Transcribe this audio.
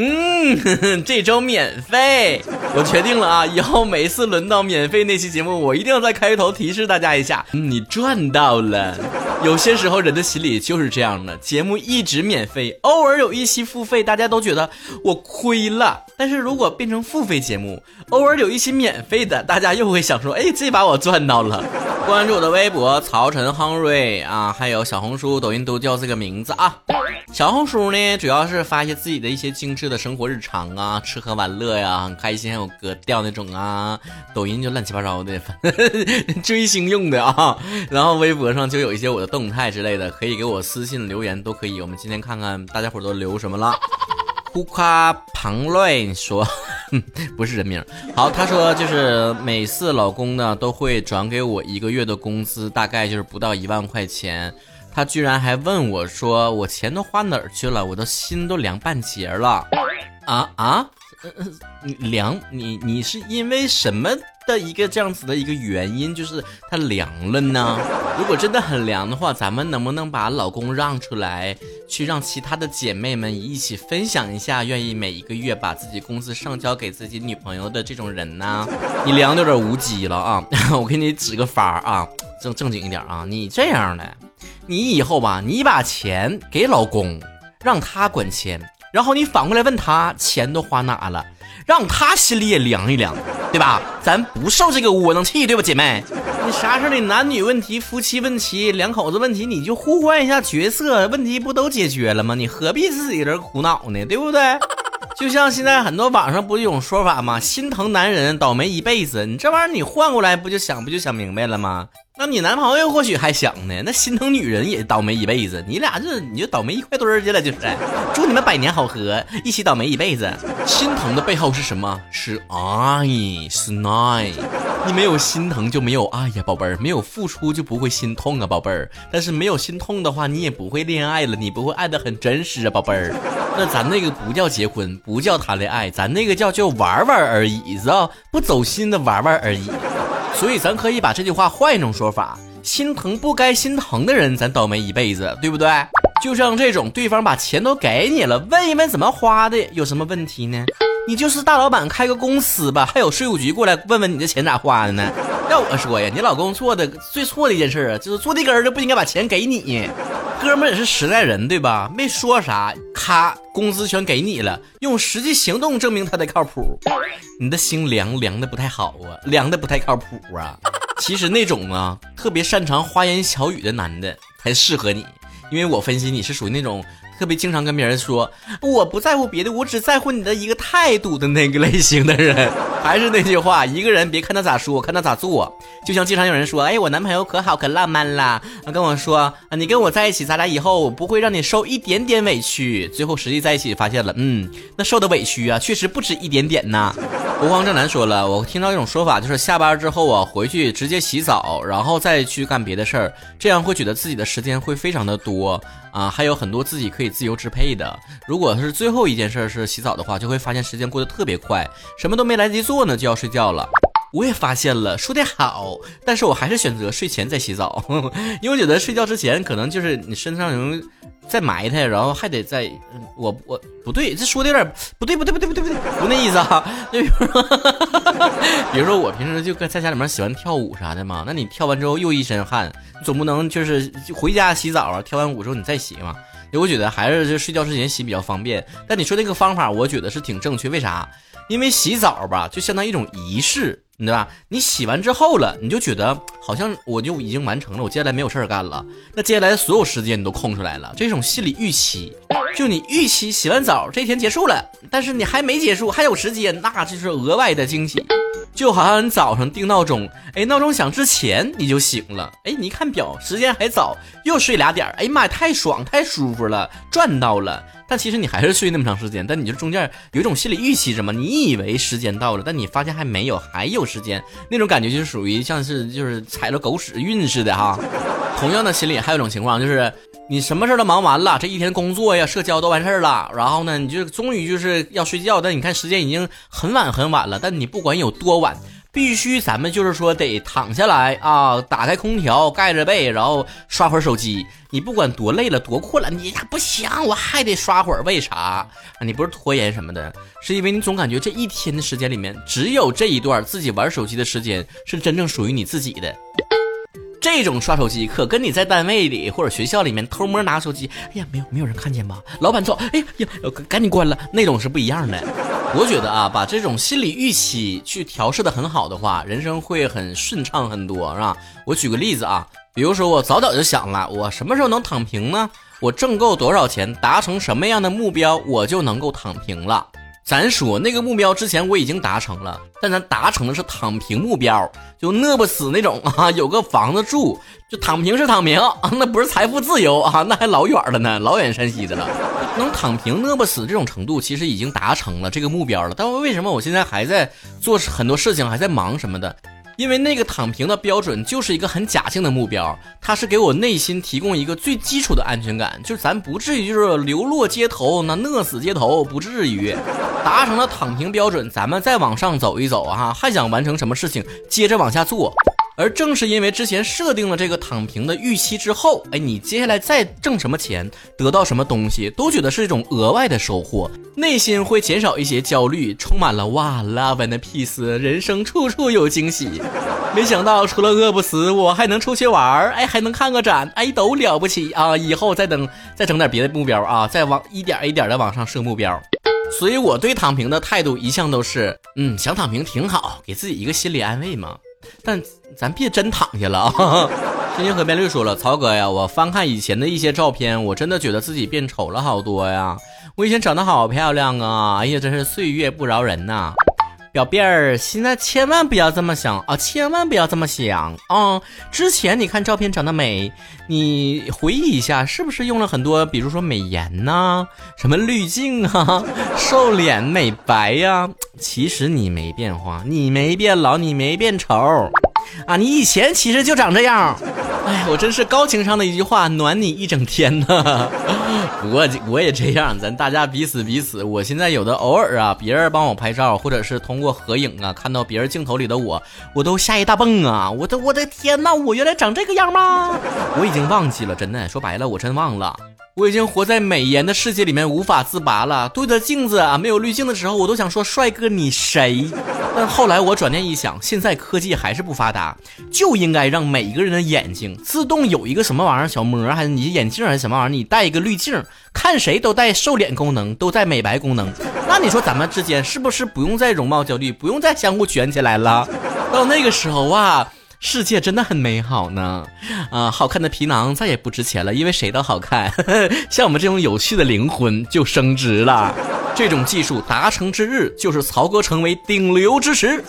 嗯，这周免费，我决定了啊！以后每次轮到免费那期节目，我一定要在开头提示大家一下，你赚到了。有些时候人的心理就是这样的，节目一直免费，偶尔有一期付费，大家都觉得我亏了。但是如果变成付费节目，偶尔有一期免费的，大家又会想说，哎，这把我赚到了。关注我的微博曹晨亨瑞啊，还有小红书、抖音都叫这个名字啊。小红书呢，主要是发一些自己的一些精致的生活日常啊，吃喝玩乐呀，很开心，还有格调那种啊。抖音就乱七八糟的，追星用的啊。然后微博上就有一些我的动态之类的，可以给我私信留言都可以。我们今天看看大家伙都留什么了。呼夸庞乱说，不是人名。好，他说就是每次老公呢都会转给我一个月的工资，大概就是不到一万块钱。他居然还问我说：“我钱都花哪儿去了？我的心都凉半截了。”啊啊，凉？你你是因为什么的一个这样子的一个原因，就是它凉了呢？如果真的很凉的话，咱们能不能把老公让出来，去让其他的姐妹们一起分享一下，愿意每一个月把自己工资上交给自己女朋友的这种人呢？你凉的有点无稽了啊！我给你指个法啊，正正经一点啊，你这样的。你以后吧，你把钱给老公，让他管钱，然后你反过来问他钱都花哪了，让他心里也凉一凉，对吧？咱不受这个窝囊气，对吧，姐妹？你啥事儿？你男女问题、夫妻问题、两口子问题，你就互换一下角色，问题不都解决了吗？你何必自己人苦恼呢？对不对？就像现在很多网上不有种说法吗？心疼男人倒霉一辈子，你这玩意儿你换过来不就想不就想明白了吗？那你男朋友或许还想呢，那心疼女人也倒霉一辈子，你俩这你就倒霉一块堆儿去了，就是。祝你们百年好合，一起倒霉一辈子。心疼的背后是什么？是爱，是爱。你没有心疼就没有爱呀，宝贝儿。没有付出就不会心痛啊，宝贝儿。但是没有心痛的话，你也不会恋爱了，你不会爱的很真实啊，宝贝儿。那咱那个不叫结婚，不叫谈恋爱，咱那个叫就玩玩而已，知道不？走心的玩玩而已。所以咱可以把这句话换一种说法：心疼不该心疼的人，咱倒霉一辈子，对不对？就像这种，对方把钱都给你了，问一问怎么花的，有什么问题呢？你就是大老板开个公司吧，还有税务局过来问问你这钱咋花的呢？要我说呀，你老公做的最错的一件事啊，就是坐地根儿就不应该把钱给你。哥们也是实在人，对吧？没说啥，咔，工资全给你了，用实际行动证明他得靠谱。你的心凉凉的不太好啊，凉的不太靠谱啊。其实那种啊，特别擅长花言巧语的男的才适合你，因为我分析你是属于那种。特别经常跟别人说，我不在乎别的，我只在乎你的一个态度的那个类型的人。还是那句话，一个人别看他咋说，看他咋做。就像经常有人说，哎，我男朋友可好可浪漫了，跟我说，你跟我在一起，咱俩以后不会让你受一点点委屈。最后实际在一起发现了，嗯，那受的委屈啊，确实不止一点点呐。国光正南说了，我听到一种说法，就是下班之后啊，回去直接洗澡，然后再去干别的事儿，这样会觉得自己的时间会非常的多。啊，还有很多自己可以自由支配的。如果是最后一件事是洗澡的话，就会发现时间过得特别快，什么都没来得及做呢，就要睡觉了。我也发现了，说的好，但是我还是选择睡前再洗澡，因为我觉得睡觉之前可能就是你身上有再埋汰，然后还得再……我我不对，这说的有点不对，不对，不对，不对，不对，不那意思啊。就比如说，比如说我平时就在家里面喜欢跳舞啥的嘛，那你跳完之后又一身汗，你总不能就是回家洗澡啊，跳完舞之后你再洗嘛。因为我觉得还是就睡觉之前洗比较方便。但你说那个方法，我觉得是挺正确，为啥？因为洗澡吧，就相当于一种仪式。对吧？你洗完之后了，你就觉得好像我就已经完成了，我接下来没有事儿干了。那接下来的所有时间你都空出来了，这种心理预期，就你预期洗完澡这一天结束了，但是你还没结束，还有时间，那就是额外的惊喜。就好像你早上定闹钟，哎，闹钟响之前你就醒了，哎，你一看表，时间还早，又睡俩点儿，哎呀妈呀，太爽太舒服了，赚到了。但其实你还是睡那么长时间，但你就中间有一种心理预期，什么？你以为时间到了，但你发现还没有，还有时间，那种感觉就是属于像是就是踩了狗屎运似的哈。同样的心理还有一种情况，就是你什么事都忙完了，这一天工作呀、社交都完事儿了，然后呢，你就终于就是要睡觉，但你看时间已经很晚很晚了，但你不管有多晚。必须咱们就是说得躺下来啊，打开空调，盖着被，然后刷会儿手机。你不管多累了多困了，你不行，我还得刷会儿。为啥？你不是拖延什么的，是因为你总感觉这一天的时间里面，只有这一段自己玩手机的时间是真正属于你自己的。这种刷手机可跟你在单位里或者学校里面偷摸拿手机，哎呀，没有没有人看见吧？老板走，哎呀，赶紧关了，那种是不一样的。我觉得啊，把这种心理预期去调试的很好的话，人生会很顺畅很多，是吧？我举个例子啊，比如说我早早就想了，我什么时候能躺平呢？我挣够多少钱，达成什么样的目标，我就能够躺平了。咱说那个目标之前我已经达成了，但咱达成的是躺平目标，就饿不死那种啊，有个房子住，就躺平是躺平啊，那不是财富自由啊，那还老远了呢，老远山西的了。能躺平饿不死这种程度，其实已经达成了这个目标了。但为什么我现在还在做很多事情，还在忙什么的？因为那个躺平的标准就是一个很假性的目标，它是给我内心提供一个最基础的安全感，就是咱不至于就是流落街头，那饿死街头不至于。达成了躺平标准，咱们再往上走一走啊，还想完成什么事情，接着往下做。而正是因为之前设定了这个躺平的预期之后，哎，你接下来再挣什么钱，得到什么东西，都觉得是一种额外的收获，内心会减少一些焦虑，充满了哇，love and peace，人生处处有惊喜。没想到除了饿不死，我还能出去玩儿，哎，还能看个展，哎，都了不起啊！以后再等，再整点别的目标啊，再往一点一点的往上设目标。所以我对躺平的态度一向都是，嗯，想躺平挺好，给自己一个心理安慰嘛。但咱别真躺下了啊！天津河边绿说了，曹哥呀，我翻看以前的一些照片，我真的觉得自己变丑了好多呀。我以前长得好漂亮啊！哎呀，真是岁月不饶人呐。表妹儿，现在千万不要这么想啊！千万不要这么想啊！之前你看照片长得美，你回忆一下，是不是用了很多，比如说美颜呐，什么滤镜啊，瘦脸美白呀？其实你没变化，你没变老，你没变丑。啊，你以前其实就长这样，哎，我真是高情商的一句话，暖你一整天呢。不过我也这样，咱大家彼此彼此。我现在有的偶尔啊，别人帮我拍照，或者是通过合影啊，看到别人镜头里的我，我都吓一大蹦啊！我的我的天呐，我原来长这个样吗？我已经忘记了，真的，说白了，我真忘了。我已经活在美颜的世界里面无法自拔了。对着镜子啊，没有滤镜的时候，我都想说帅哥你谁？但后来我转念一想，现在科技还是不发达，就应该让每一个人的眼睛自动有一个什么玩意儿小膜，还是你眼镜还是什么玩意儿，你戴一个滤镜，看谁都带瘦脸功能，都带美白功能。那你说咱们之间是不是不用再容貌焦虑，不用再相互卷起来了？到那个时候啊。世界真的很美好呢，啊，好看的皮囊再也不值钱了，因为谁都好看。像我们这种有趣的灵魂就升值了。这种技术达成之日，就是曹哥成为顶流之时。